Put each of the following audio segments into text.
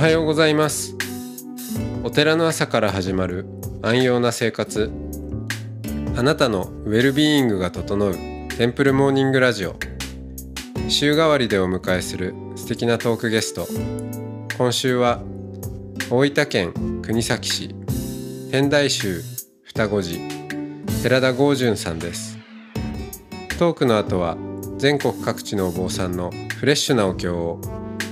おはようございます。お寺の朝から始まる安養な生活。あなたのウェルビーイングが整うテンプルモーニングラジオ。週替わりでお迎えする素敵なトークゲスト。今週は大分県国東市天台宗双子寺寺田豪順さんです。トークの後は全国各地のお坊さんのフレッシュなお経を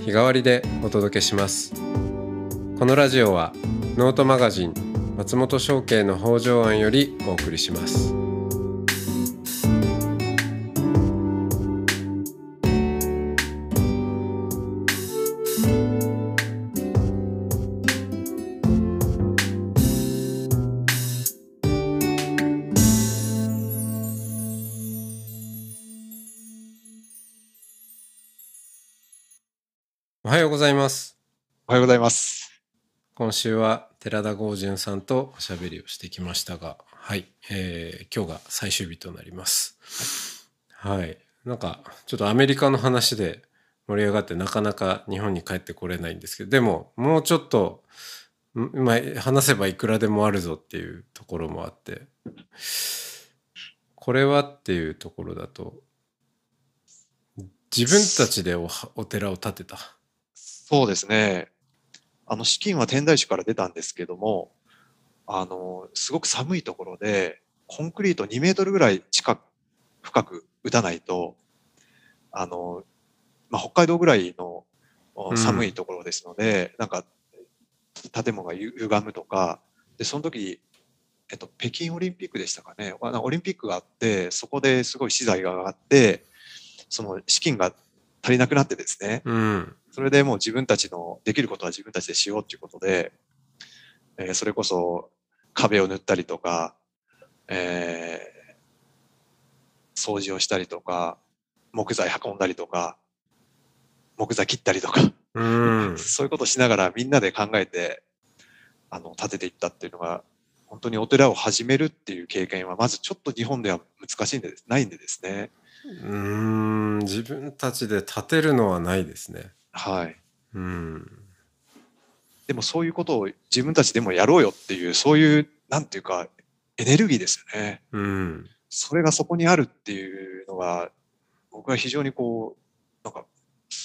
日替わりでお届けします。このラジオはノートマガジン松本商家の北条庵よりお送りします。おはようございますおはようございます。今週は寺田豪順さんとおしゃべりをしてきましたが、はい、えー今日が最終日となります。はい、なんかちょっとアメリカの話で盛り上がってなかなか日本に帰ってこれないんですけど、でももうちょっと、んまあ、話せばいくらでもあるぞっていうところもあって、これはっていうところだと、自分たちでおお寺を建てた。そうですね。あの、資金は天台宗から出たんですけども、あの、すごく寒いところで、コンクリート2メートルぐらい近く、深く打たないと、あの、まあ、北海道ぐらいの寒いところですので、なんか、建物がゆ歪むとか、で、その時、えっと、北京オリンピックでしたかね。オリンピックがあって、そこですごい資材が上がって、その資金が足りなくなってですね、うん。それでもう自分たちのできることは自分たちでしようっていうことで、えーそれこそ壁を塗ったりとか、えー掃除をしたりとか、木材運んだりとか、木材切ったりとか、うん。そういうことをしながらみんなで考えて、あの、建てていったっていうのが、本当にお寺を始めるっていう経験は、まずちょっと日本では難しいんで、ないんでですね。うーん自分たちで建てるのはないですね。はい。うん。でもそういうことを自分たちでもやろうよっていう、そういう、なんていうか、エネルギーですよね。うん。それがそこにあるっていうのが、僕は非常にこう、なんか、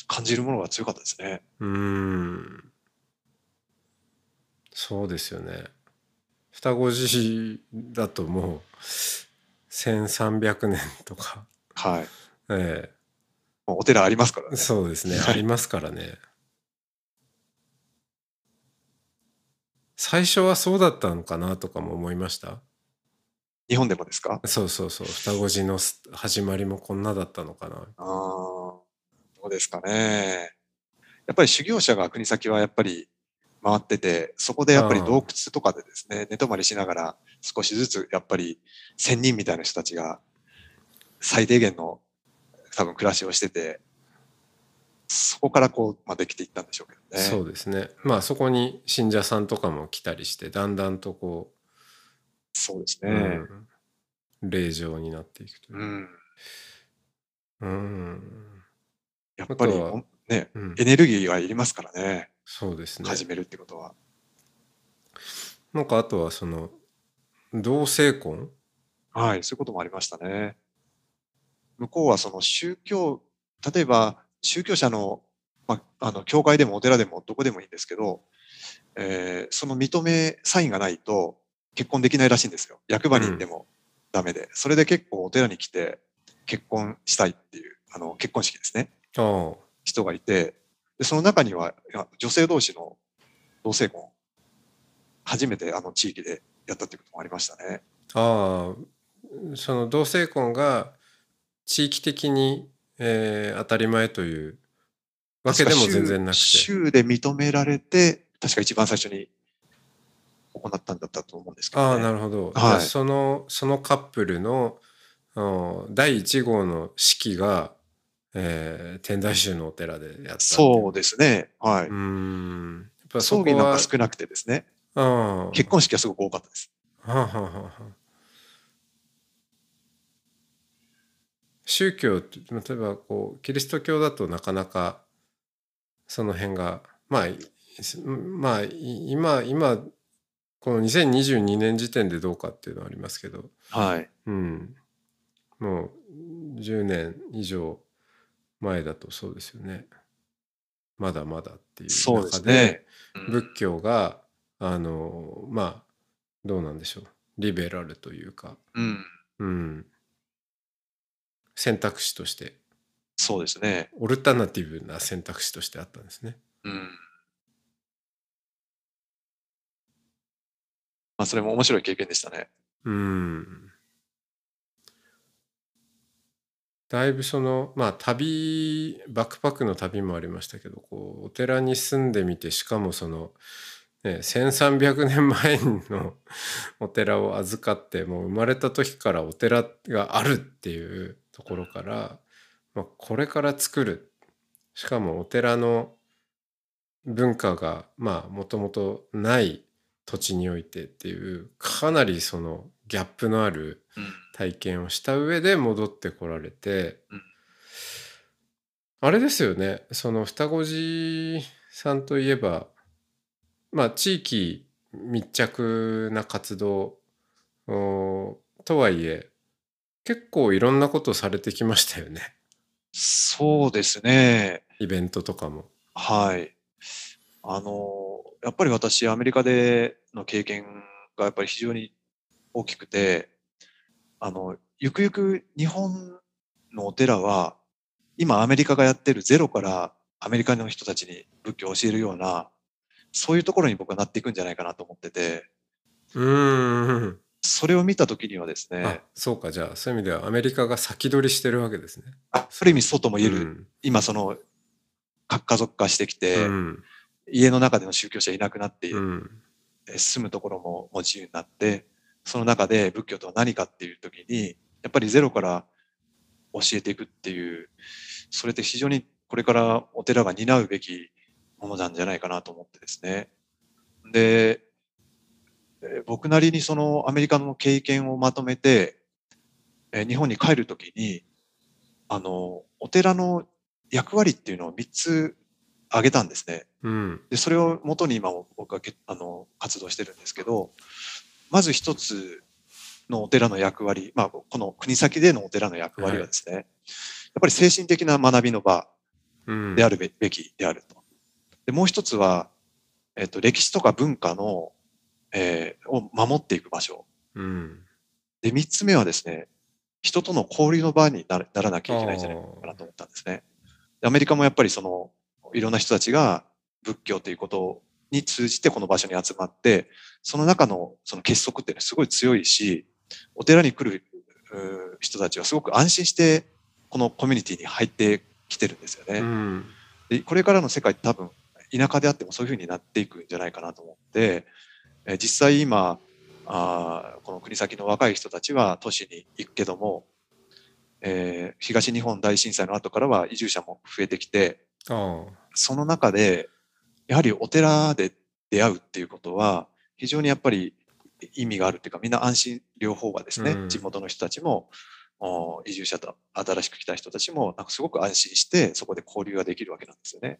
感じるものが強かったですね。うん。そうですよね。双子寺だともう1300年とか、はい。えもうお寺ありますからえね。そうですね。はいありますからね。最初はそうだったのかなとかも思いました？日本でもですか？そうそうそう。双子寺のす始まりもこんなだったのかな。ああ、どうですかね。やっぱり修行者が国先はやっぱり回ってて、そこでやっぱり洞窟とかでですね、寝泊まりしながら少しずつやっぱり仙人みたいな人たちが最低限の多分暮らしをしてて、そこからこう、まあ、できていったんでしょうけどね。そうですね。まあそこに信者さんとかも来たりして、だんだんとこう、そうですね。うん、霊場になっていくというう。ん。うん。やっぱりね、うんエネルギーがいりますからね。そうですね。始めるってことは。なんかあとはその同性婚？はい、そういうこともありましたね。向こうはその宗教、例えば宗教者の、まあ、あの、教会でもお寺でもどこでもいいんですけど、えーその認めサインがないと結婚できないらしいんですよ。役場に行ってもダメで。それで結構お寺に来て結婚したいっていう、あの、結婚式ですね。人がいて、でその中には、女性同士の同性婚、初めてあの地域でやったっていうこともありましたね。ああその同性婚が地域的に、えー当たり前というわけでも全然なくて。州州で認められて、確か一番最初に行ったんだったと思うんですけど、ね。ああなるほど。はいそのそのカップルのあ第1号の式が、えー天台宗のお寺でやったそうですね。はい。うーん。やっぱ葬儀なんはか少なくてですね。結婚式はすごく多かったです。はあはあはあはあ宗教って例えばこうキリスト教だとなかなかその辺がまあすまあい今今この2022年時点でどうかっていうのはありますけど、はい。うん、もう10年以上前だとそうですよね。まだまだっていう中でね。うん。仏教があのまあどうなんでしょう。リベラルというか、うん。うん、選択肢としてそうですね。オルタナティブな選択肢としてあったんですね。うん。まあ、それも面白い経験でしたね。うん。だいぶそのまあ旅バックパックの旅もありましたけどこうお寺に住んでみてしかもその、ね、1,300年前の お寺を預かってもう生まれた時からお寺があるっていうところから、まあ、これから作る。しかもお寺の文化がまあもともとない土地においてっていうかなりそのギャップのあるうん。体験をした上で戻ってこられて、うん。あれですよね。その双子寺さんといえばまあ地域密着な活動おとはいえ結構いろんなことされてきましたよねそうですね。イベントとかも。はい。あの、やっぱり私、アメリカでの経験がやっぱり非常に大きくて、あの、ゆくゆく日本のお寺は、今アメリカがやってるゼロからアメリカの人たちに仏教を教えるような、そういうところに僕はなっていくんじゃないかなと思ってて、うーんそれを見たときにはですあね、そうか。じゃあそういう意味ではアメリカが先取りしてるわけですね。あある意味そうとも言える、うん。今その、核家族化してきて、うん。家の中での宗教者いなくなっている。うん。えー住むところももう自由になって、その中で仏教とは何かっていう時に、やっぱりゼロから教えていくっていう、それって非常にこれからお寺が担うべきものなんじゃないかなと思ってですね。で、えー僕なりにそのアメリカの経験をまとめて、えー日本に帰るときに、あの、お寺の役割っていうのを3つ挙げたんですね。うんで、それを元に今僕はけあの活動してるんですけど、まず一つのお寺の役割、まあ、この国先でのお寺の役割はですね、やっぱり精神的な学びの場うんであるべべきであると。で、もう一つは、えっと、歴史とか文化の、えーを守っていく場所。うんで、三つ目はですね、人との交流の場にならなきゃいけないんじゃないかなと思ったんですね。でアメリカもやっぱりその、いろんな人たちが仏教ということに通じてこの場所に集まって、その中のその結束っていうのはすごい強いし、お寺に来る人たちはすごく安心してこのコミュニティに入ってきてるんですよね。うんでこれからの世界って多分田舎であってもそういうふうになっていくんじゃないかなと思って、えー実際今あーこの国先の若い人たちは都市に行くけども、えー東日本大震災の後からは移住者も増えてきてあその中でやはりお寺で出会うっていうことは非常にやっぱり意味があるっていうかみんな安心両方がですね、うん地元の人たちもお移住者と新しく来た人たちもなんかすごく安心してそこで交流ができるわけなんですよね。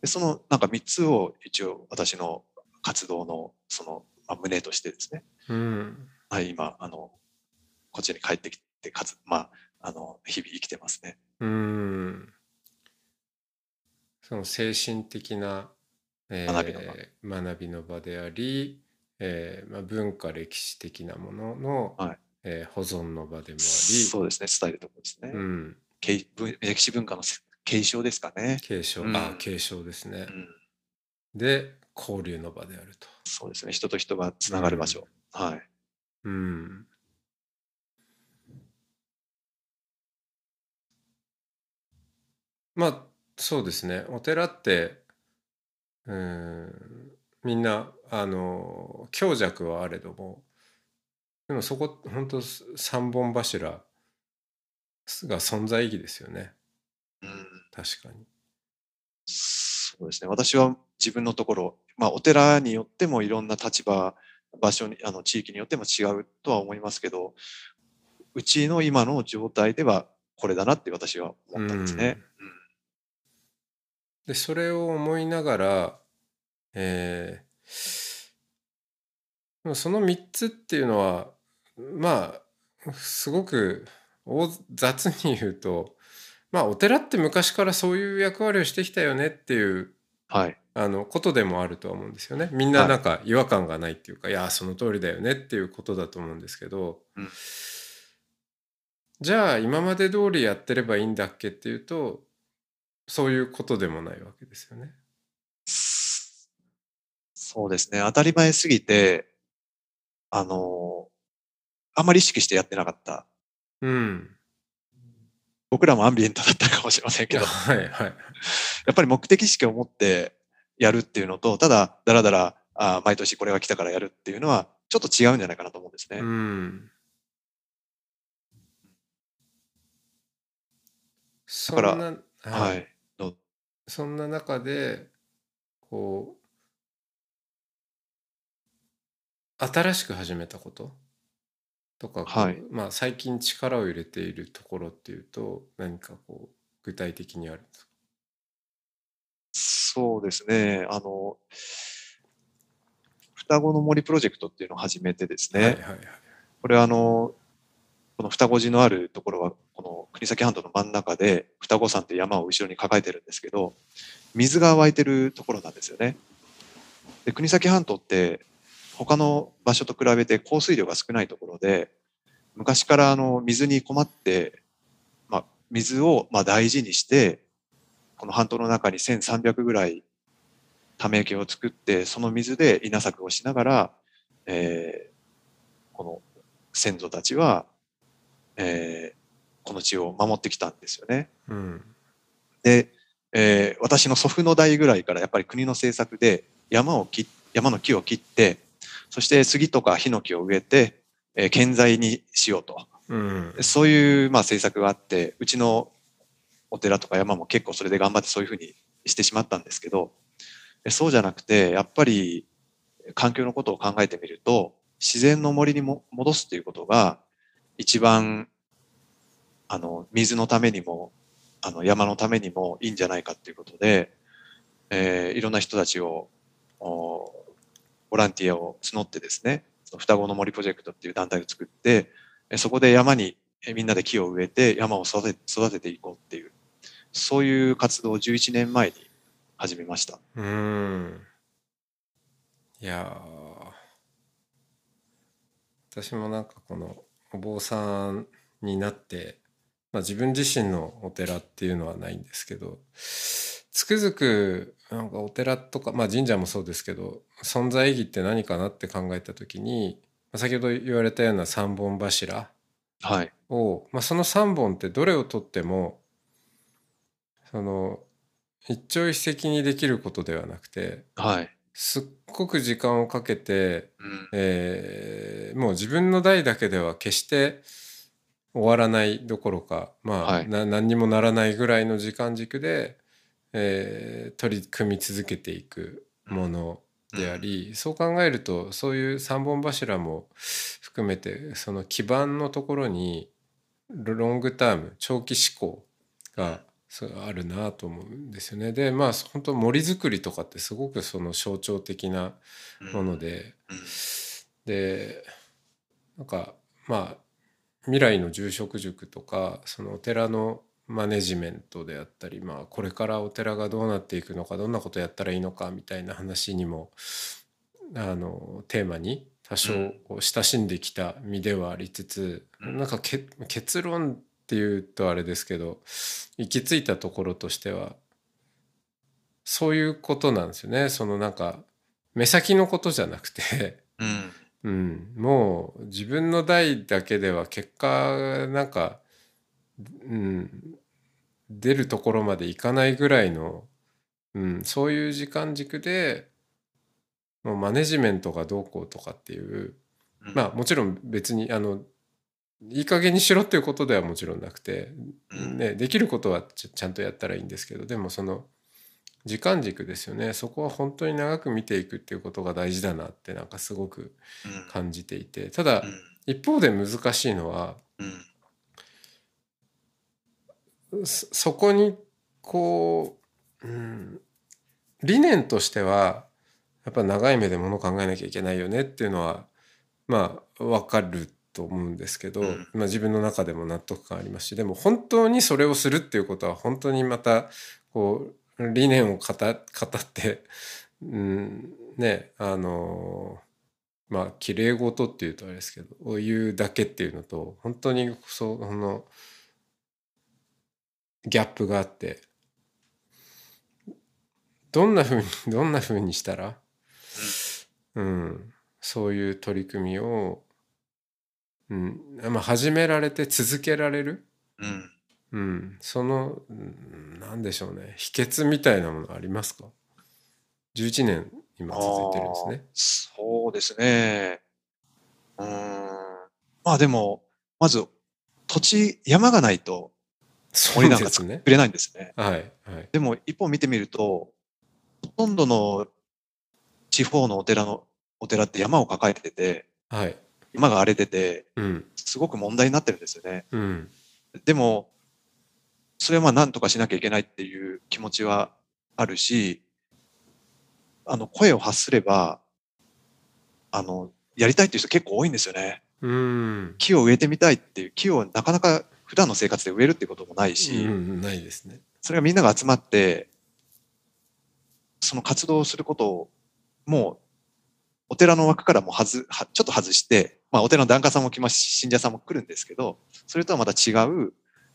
でそのなんか3つを一応私の活動のその、まあ、胸としてですね、あうん。はい、今あのこっちに帰ってきてかつ、まあ、あの日々生きてますね。うん。その精神的な、えー学びの場。学びの場であり、えーまあ、文化歴史的なものの、はい。えー保存の場でもあり。そうですね。伝えるところですね。うん、歴史文化の継承ですかね。継承、うん。あ継承ですね。う。んで交流の場であると。そうですね。人と人がつながる場所。はい。うんまあそうですねお寺ってうんみんなあの強弱はあれどもでもそこ本当三本柱が存在意義ですよねうん、確かに。そうですね。私は自分のところ、まあ、お寺によってもいろんな立場、場所に、あの、地域によっても違うとは思いますけど、うちの今の状態ではこれだなって私は思ったんですね。でそれを思いながらえー、その3つっていうのはまあすごく大雑に言うとまあお寺って昔からそういう役割をしてきたよねっていうはい。あのことでもあるとは思うんですよね。みんななんか違和感がないっていうか、い、やその通りだよねっていうことだと思うんですけど、うんじゃあ今まで通りやってればいいんだっけっていうとそういうことでもないわけですよね。そうですね。当たり前すぎて、あの、あんまり意識してやってなかった。うん。僕らもアンビエントだったかもしれませんけど、やはいはい。っぱり目的意識を持ってやるっていうのと、ただ、だらだら、あー毎年これが来たからやるっていうのは、ちょっと違うんじゃないかなと思うんですね。うん。そんからな、はい。どう？そんな中でこう新しく始めたこと？とか、はいまあ最近力を入れているところっていうと何かこう具体的にあるんですか？そうですね。あの、双子の森プロジェクトっていうのを始めてですね、はいはいはい。これはあの、この双子寺のあるところは、この国東半島の真ん中で、双子山って山を後ろに抱えてるんですけど、水が湧いてるところなんですよね。で、国東半島って、他の場所と比べて降水量が少ないところで、昔からあの水に困って、まあ、水をまあ大事にして、この半島の中に1300ぐらいため池を作って、その水で稲作をしながら、えーこの先祖たちは、えーこの地を守ってきたんですよね。うんで、えー私の祖父の代ぐらいからやっぱり国の政策で山を切っ山の木を切って、そして杉とかヒノキを植えて、えー建材にしようと。うんそういうまあ政策があって、うちのお寺とか山も結構それで頑張ってそういうふうにしてしまったんですけど、えそうじゃなくて、やっぱり環境のことを考えてみると、自然の森にも戻すということが、一番、あの、水のためにも、あの、山のためにもいいんじゃないかっていうことで、えーいろんな人たちを、おボランティアを募ってですね、双子の森プロジェクトっていう団体を作って、そこで山にみんなで木を植えて山を育て育てていこうっていう、そういう活動を11年前に始めました。うんいや私もなんかこのお坊さんになって、まあ、自分自身のお寺っていうのはないんですけどつくづくなんかお寺とか、まあ、神社もそうですけど存在意義って何かなって考えた時にまあ先ほど言われたような三本柱はい。を、まあ、その3本ってどれをとってもその一朝一夕にできることではなくてはい。すっごく時間をかけて、うん。えーもう自分の代だけでは決して終わらないどころかまあ、はいな何にもならないぐらいの時間軸で、えー取り組み続けていくものであり、そう考えるとそういう三本柱も含めてその基盤のところにロングターム長期思考があるなと思うんですよね。でまあ本当森づくりとかってすごくその象徴的なもので、うん。でなんかまあ未来の住職塾とかそのお寺のマネジメントであったり、まあ、これからお寺がどうなっていくのかどんなことやったらいいのかみたいな話にもあのテーマに多少親しんできた身ではありつつ、うんなんかけ結論っていうとあれですけど行き着いたところとしてはそういうことなんですよねそのなんか目先のことじゃなくて。うん。うん、もう自分の代だけでは結果なんか、うん、出るところまでいかないぐらいの、うん、そういう時間軸でもうマネジメントがどうこうとかっていううん。まあもちろん別にあのいい加減にしろっていうことではもちろんなくて、うん。ね、できることはちゃんとやったらいいんですけどでもその時間軸ですよね。そこは本当に長く見ていくっていうことが大事だなってなんかすごくうん。感じていて。ただうん。一方で難しいのはうんそそこにこう、うん、理念としてはやっぱ長い目でもの考えなきゃいけないよねっていうのはまあ分かると思うんですけど、うん。まあ、自分の中でも納得感ありますしでも本当にそれをするっていうことは本当にまたこう理念を語語って、うん、ねあのまあ綺麗事っていうとあれですけどを言うだけっていうのと本当にそのギャップがあってどんなふうにどんなふうにしたら、うん、そういう取り組みを、うんまあ、始められて続けられる、うん。うん、その、うん、なんでしょうね秘訣みたいなものありますか ?11 年今続いてるんですね。そうですね。うーん。まあでも、まず、土地、山がないとそう森なんかですね。作れないんですね。はいはい。でも一方見てみると、ほとんどの地方のお寺の、お寺って山を抱えてて、はい。山が荒れてて、うんすごく問題になってるんですよね。うんでも、それはまあ何とかしなきゃいけないっていう気持ちはあるし、あの、声を発すれば、あの、やりたいっていう人結構多いんですよね。うん木を植えてみたいっていう、木をなかなか普段の生活で植えるってこともないし、うんないですね。それがみんなが集まって、その活動をすることを、もう、お寺の枠からもはず、はちょっと外して、まあ、お寺の檀家さんも来ますし、信者さんも来るんですけど、それとはまた違う、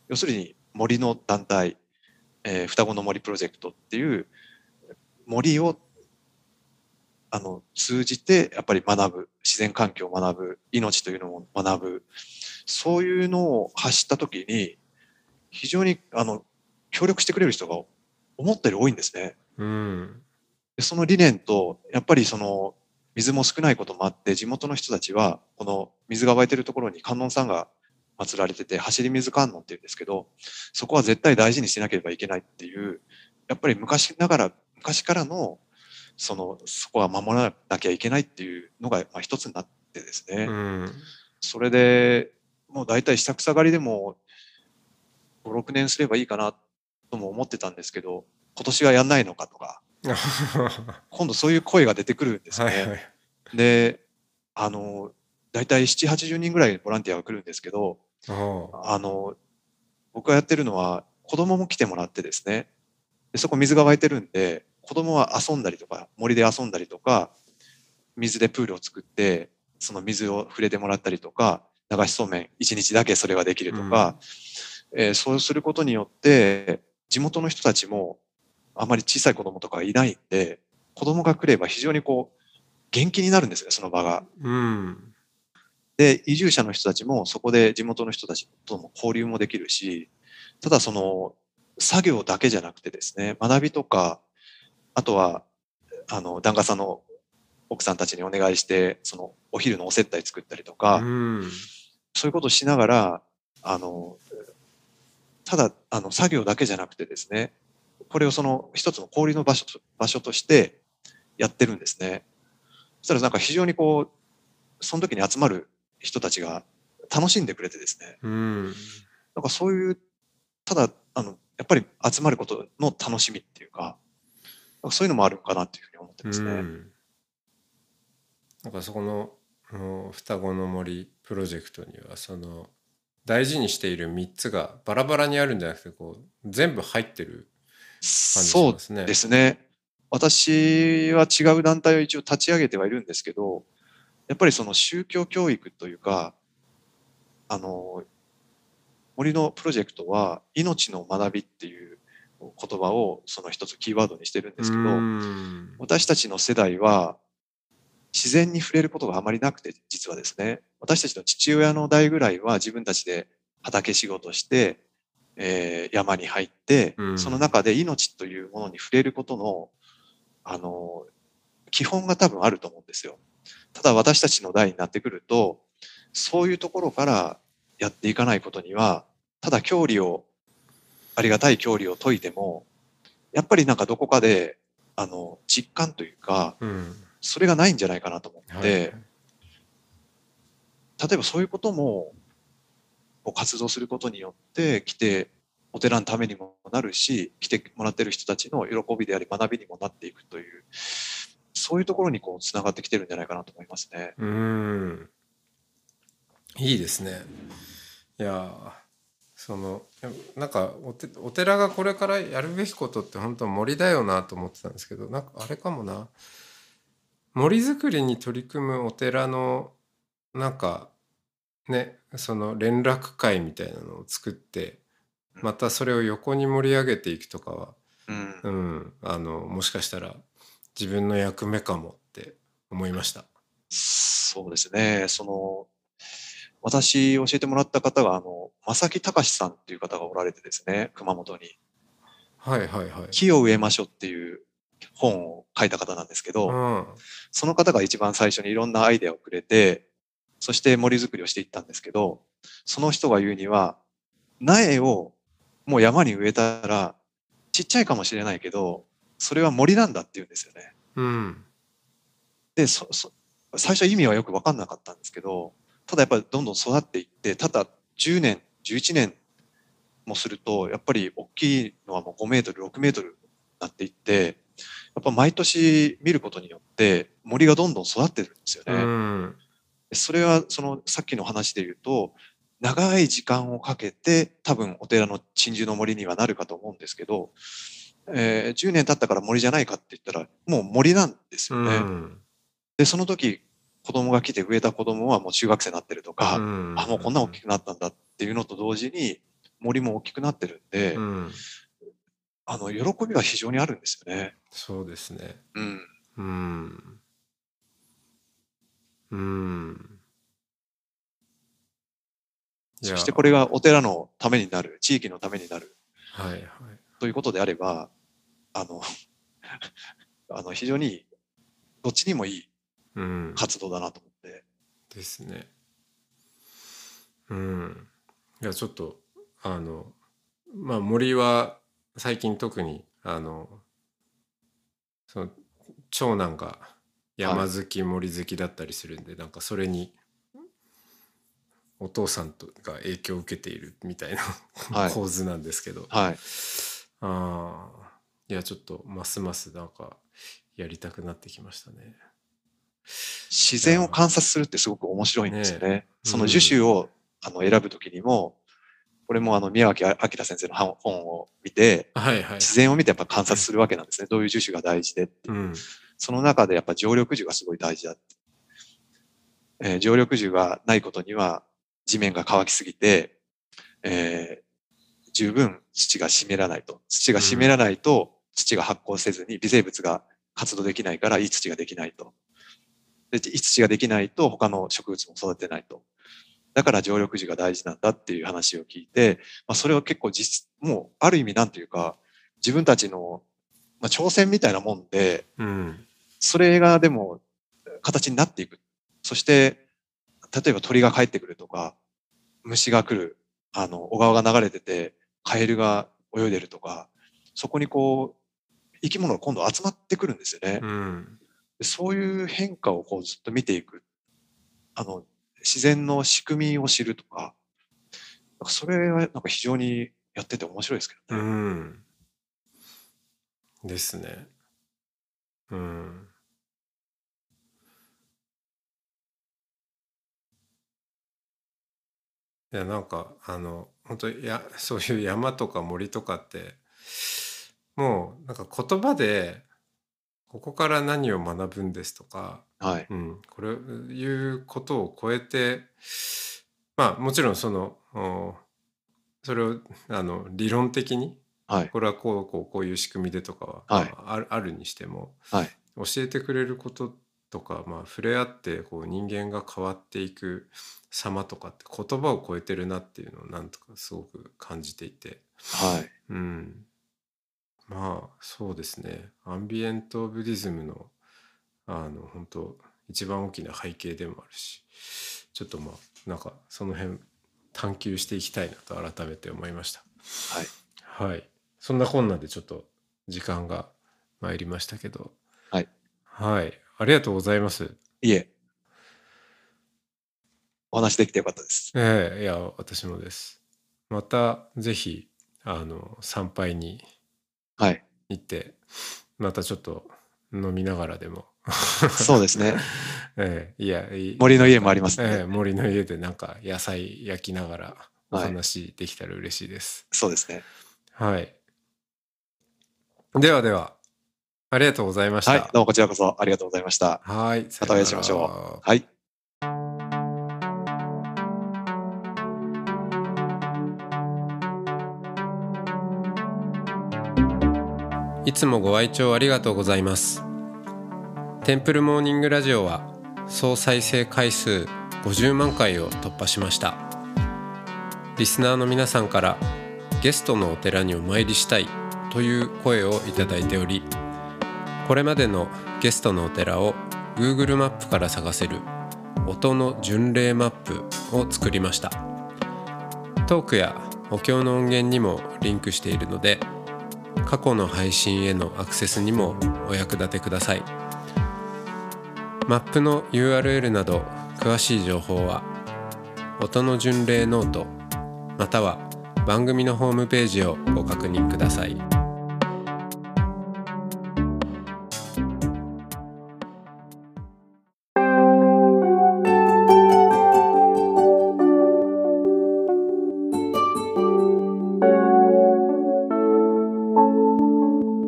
要するに森の団体、えー双子の森プロジェクトっていう、森を、あの、通じて、やっぱり学ぶ、自然環境を学ぶ、命というのを学ぶ、そういうのを発したときに、非常に、あの、協力してくれる人が思ったより多いんですね。うんでその理念と、やっぱりその、水も少ないこともあって、地元の人たちは、この水が湧いてるところに観音さんが祀られてて、走り水観音って言うんですけど、そこは絶対大事にしなければいけないっていう、やっぱり昔ながら、昔からの、その、そこは守らなきゃいけないっていうのが、まあ、一つになってですね。うんそれで、もう大体下草刈りでも5、6年すればいいかなとも思ってたんですけど、今年はやんないのかとか、今度そういう声が出てくるんですね。はいはい。で、あの、大体7、80人ぐらいボランティアが来るんですけど、ああの、僕がやってるのは子供も来てもらってですね、でそこ水が湧いてるんで、子供は遊んだりとか、森で遊んだりとか、水でプールを作って、その水を触れてもらったりとか、流しそうめん一日だけそれができるとか、えーそうすることによって、地元の人たちもあまり小さい子供とかがいないんで、子供が来れば非常にこう、元気になるんですね、その場が。うん。で、移住者の人たちもそこで地元の人たちとも交流もできるし、ただその作業だけじゃなくてですね、学びとか、あとは、あの、檀家さんの奥さんたちにお願いして、そのお昼のお接待作ったりとか、うんそういうことをしながら、あの、ただ、あの、作業だけじゃなくてですね、これをその一つの交流の場所と場所としてやってるんですね。そしたらなんか非常にこう、その時に集まる人たちが楽しんでくれてですね、うんなんかそういう、ただ、あの、やっぱり集まることの楽しみっていうか、かそういうのもあるかなっていうふうに思ってますね。うんなんかそこの双子の森プロジェクトにはその大事にしている3つがバラバラにあるんじゃなくてこう全部入ってる感じしそうますね。ですね。私は違う団体を一応立ち上げてはいるんですけど、やっぱりその宗教教育というか、あの、森のプロジェクトは命の学びっていう言葉をその一つキーワードにしてるんですけど、うん私たちの世代は自然に触れることがあまりなくて、実はですね、私たちの父親の代ぐらいは自分たちで畑仕事して、えー山に入って、うん。その中で命というものに触れることの、あの、基本が多分あると思うんですよ。ただ私たちの代になってくると、そういうところからやっていかないことには、ただ教理を、ありがたい教理を解いても、やっぱりなんかどこかで、あの、実感というか、うんそれがないんじゃないかなと思って、はい。例えばそういうことも、活動することによって、来て、お寺のためにもなるし、来てもらってる人たちの喜びであり学びにもなっていくという、そういうところにこうつながってきてるんじゃないかなと思いますね。うん。いいですね。いやーそのやなんかお寺がこれからやるべきことって本当森だよなと思ってたんですけどなんかあれかもな森づくりに取り組むお寺のなんかねその連絡会みたいなのを作ってまたそれを横に盛り上げていくとかは、うんう。ん、あのもしかしたら自分の役目かもって思いました。そうですね。その、私教えてもらった方が、あの、正木隆さんっていう方がおられてですね、熊本に。はいはいはい。木を植えましょうっていう本を書いた方なんですけど、うんその方が一番最初にいろんなアイデアをくれて、そして森づくりをしていったんですけど、その人が言うには、苗をもう山に植えたら、ちっちゃいかもしれないけど、それは森なんだって言うんですよね。うんで、そ、そ、最初は意味はよくわかんなかったんですけど、ただやっぱりどんどん育っていって、ただ10年、11年もすると、やっぱり大きいのはもう5メートル、6メートルになっていって、やっぱ毎年見ることによって森がどんどん育ってるんですようね。んそれはそのさっきの話で言うと、長い時間をかけて多分お寺の鎮守の森にはなるかと思うんですけど、えー10年経ったから森じゃないかって言ったらもう森なんですようね。んで、その時子供が来て植えた子供はもう中学生になってるとか、うんあ、もうこんな大きくなったんだっていうのと同時に森も大きくなってるんで、うんあの、喜びは非常にあるんですよね。そうですね。うん。うん。うん。そしてこれがお寺のためになる、地域のためになる。はいはい。ということであれば、あの、あの、非常にどっちにもいいうん。活動だなと思って。ですね。うん。いやちょっとあのまあ森は最近特にあのその長男が山好き森好きだったりするんで、なんかそれにお父さんとが影響を受けているみたいな、はい構図なんですけどはい。ああいやちょっとますますなんかやりたくなってきましたね。自然を観察するってすごく面白いんですよね。ねその樹種を、あの選ぶときにも、これもあの宮脇明先生の本本を見て、はいはい。自然を見てやっぱ観察するわけなんですね。どういう樹種が大事でって。うんその中でやっぱ常緑樹がすごい大事だって。えー常緑樹がないことには地面が乾きすぎて、えー十分土が湿らないと。土が湿らないと土が発酵せずに微生物が活動できないからいい土ができないと。で、いい土ができないと他の植物も育てないと。だから常緑樹が大事なんだっていう話を聞いて、まあ、それは結構実、もうある意味なんていうか、自分たちの、まあ、挑戦みたいなもんで、うんそれがでも形になっていく。そして、例えば鳥が帰ってくるとか、虫が来る、あの、小川が流れてて、カエルが泳いでるとか、そこにこう、生き物が今度集まってくるんですよね。うんでそういう変化をこうずっと見ていく。あの、自然の仕組みを知るとか、なんかそれはなんか非常にやってて面白いですけどうね。んですね。うんいやなんかあの本当やそういう山とか森とかってもうなんか言葉でここから何を学ぶんですとか、はい。うん、これいうことを超えてまあもちろんそのおそれをあの理論的にはい。これはこうこうこういう仕組みでとかは、はいまああるあるにしてもはい。教えてくれることとか、まあ、触れ合ってこう人間が変わっていく様とかって言葉を超えてるなっていうのをなんとかすごく感じていて、はい。うん、まあそうですねアンビエント・ブディズムのあの本当一番大きな背景でもあるしちょっとまあなんかその辺探求していきたいなと改めて思いました。はい。はい。そんなこんなでちょっと時間が参りましたけど。はい。はい。ありがとうございます。いえ。お話できてよかったです。ええいや、私もです。またぜひ、あの、参拝にはい。行って、またちょっと飲みながらでも そうですね。ええいや、いい森の家もありますね。ええ森の家でなんか野菜焼きながらおはい話できたら嬉しいです。そうですね。はい。ではでは、ありがとうございました。はい。どうもこちらこそありがとうございました。はい。またお会いしましょう。はい。いつもご愛聴ありがとうございます。テンプルモーニングラジオは総再生回数50万回を突破しました。リスナーの皆さんからゲストのお寺にお参りしたいという声をいただいており、これまでのゲストのお寺を Google マップから探せる音の巡礼マップを作りました。トークやお経の音源にもリンクしているので、過去の配信へのアクセスにもお役立てくださいマップの URL など詳しい情報は音の巡礼ノートまたは番組のホームページをご確認ください。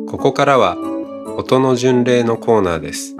ここからは音の巡礼のコーナーです。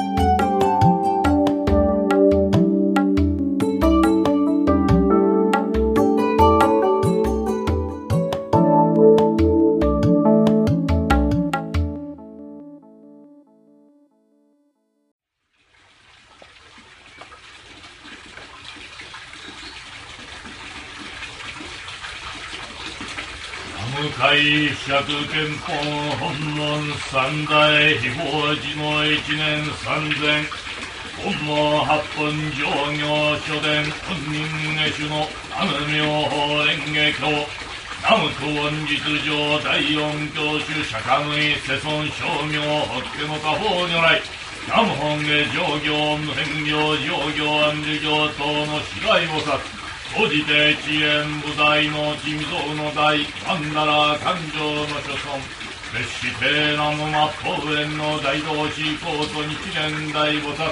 い釈憲法本門三代非法寺の一年三千本門八本上行書伝本人下手の南無妙法蓮華経南無東恩実上第四教主釈迦無意世尊称名法華の他方如来南無本下上行無変行上行安住行等の死骸菩薩総じて遅延部大の地味蔵の大万なら感情の所存。別して南無末法蓮の大同志高祖日蓮大菩薩。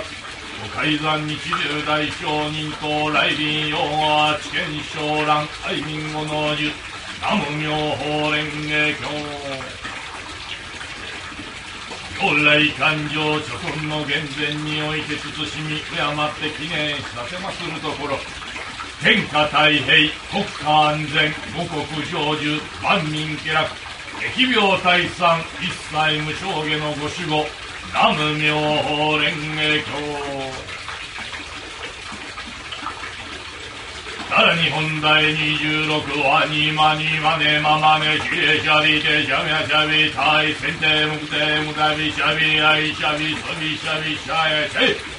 ご改ざん日流大商人と来臨用は知見昇蘭愛民語の術。南無妙法蓮華経。如来感情諸尊の厳然において慎み敬って記念させまするところ。天下太平国家安全五国成就万民家楽疫病退散一切無償下のご守護南無妙法蓮華経。さらに本題26はにまにまねままねしれしゃびてしゃみゃしゃびたいせんてむくてむたびしゃびあいしゃびそびしゃびしゃえせい。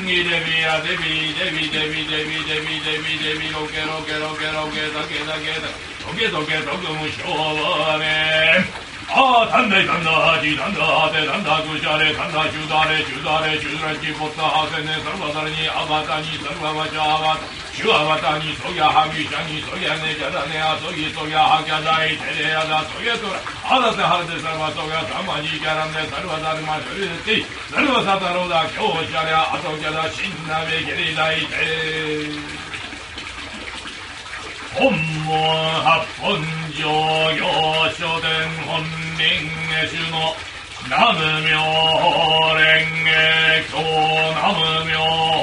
ギデビヤデビデビデビデビデビデビデビロケロケロケロケダケダケダトゲトゲトグムショワネああ、たんだいたんだ、はじたんだ、はてたんだ、くしゃれ、たんだ、ちゅうだれ、ちゅうだれ、ちゅうだれ、ちぽった、はせね、さるばだれに、あばたに、さるばばちゃあばた、しゅあばたに、そぎゃはぎしゃに、そぎゃね、じゃだね、あそぎ、そぎゃはきゃだい、てれやだ、そぎゃとら、あだてはらてさるば、そぎゃたまじきゃらんで、さるばだるま、しょりでて、さるばさたろうだ、きょうしゃりゃ、あときゃだ、しんなべけりだいて、ほん門八本上行書伝本人下主の南無妙法蓮華経南無妙法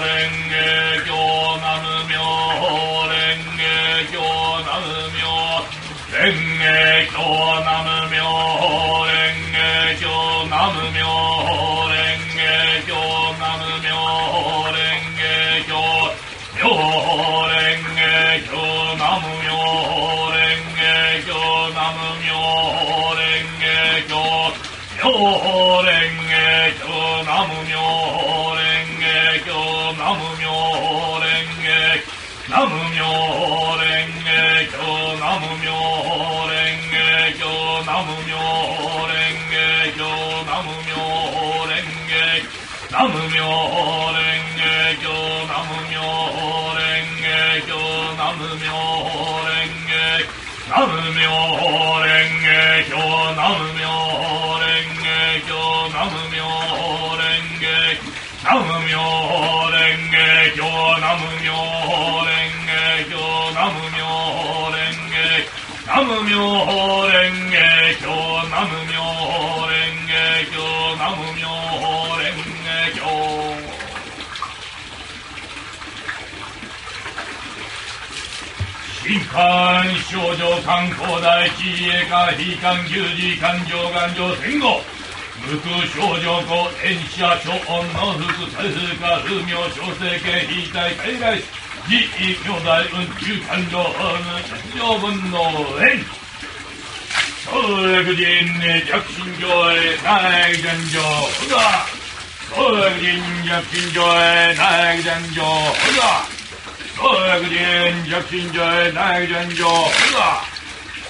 蓮華経南無妙法蓮華経南無妙蓮華経南無妙法蓮華南無妙関症状観光大地栄化非関給時環状頑丈戦後無空症状後炎者諸音の副大数化不明小生系非対海外自意明大運中環状法務一条分の炎総略人弱心上へ内戦上ほら総略人弱心上へ内戦上ほら 어그린 약신자의 나의 전조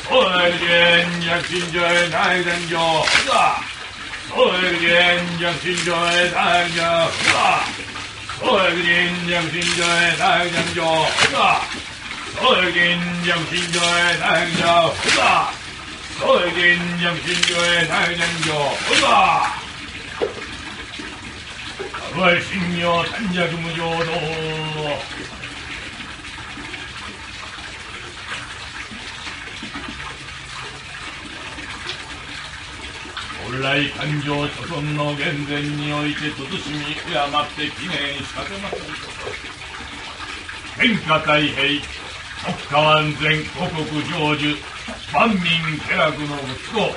어그린 약신자의 나의 전조 어그린 약신자의 나의 전조 어그린 약신자의 나의 전조 어그린 약신자의 나의 전조 어그린 약신자의 나의 전조 월신여 산자주무조도. 来感情諸村の源前において慎み敬って記念しかけません天下太平国家安全五国成就万民家楽の息子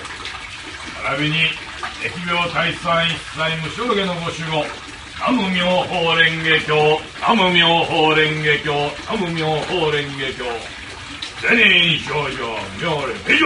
並びに疫病退散一切無償下のご守護南無妙法蓮華経南無妙法蓮華経南無妙法蓮華経。善人少女妙蓮以上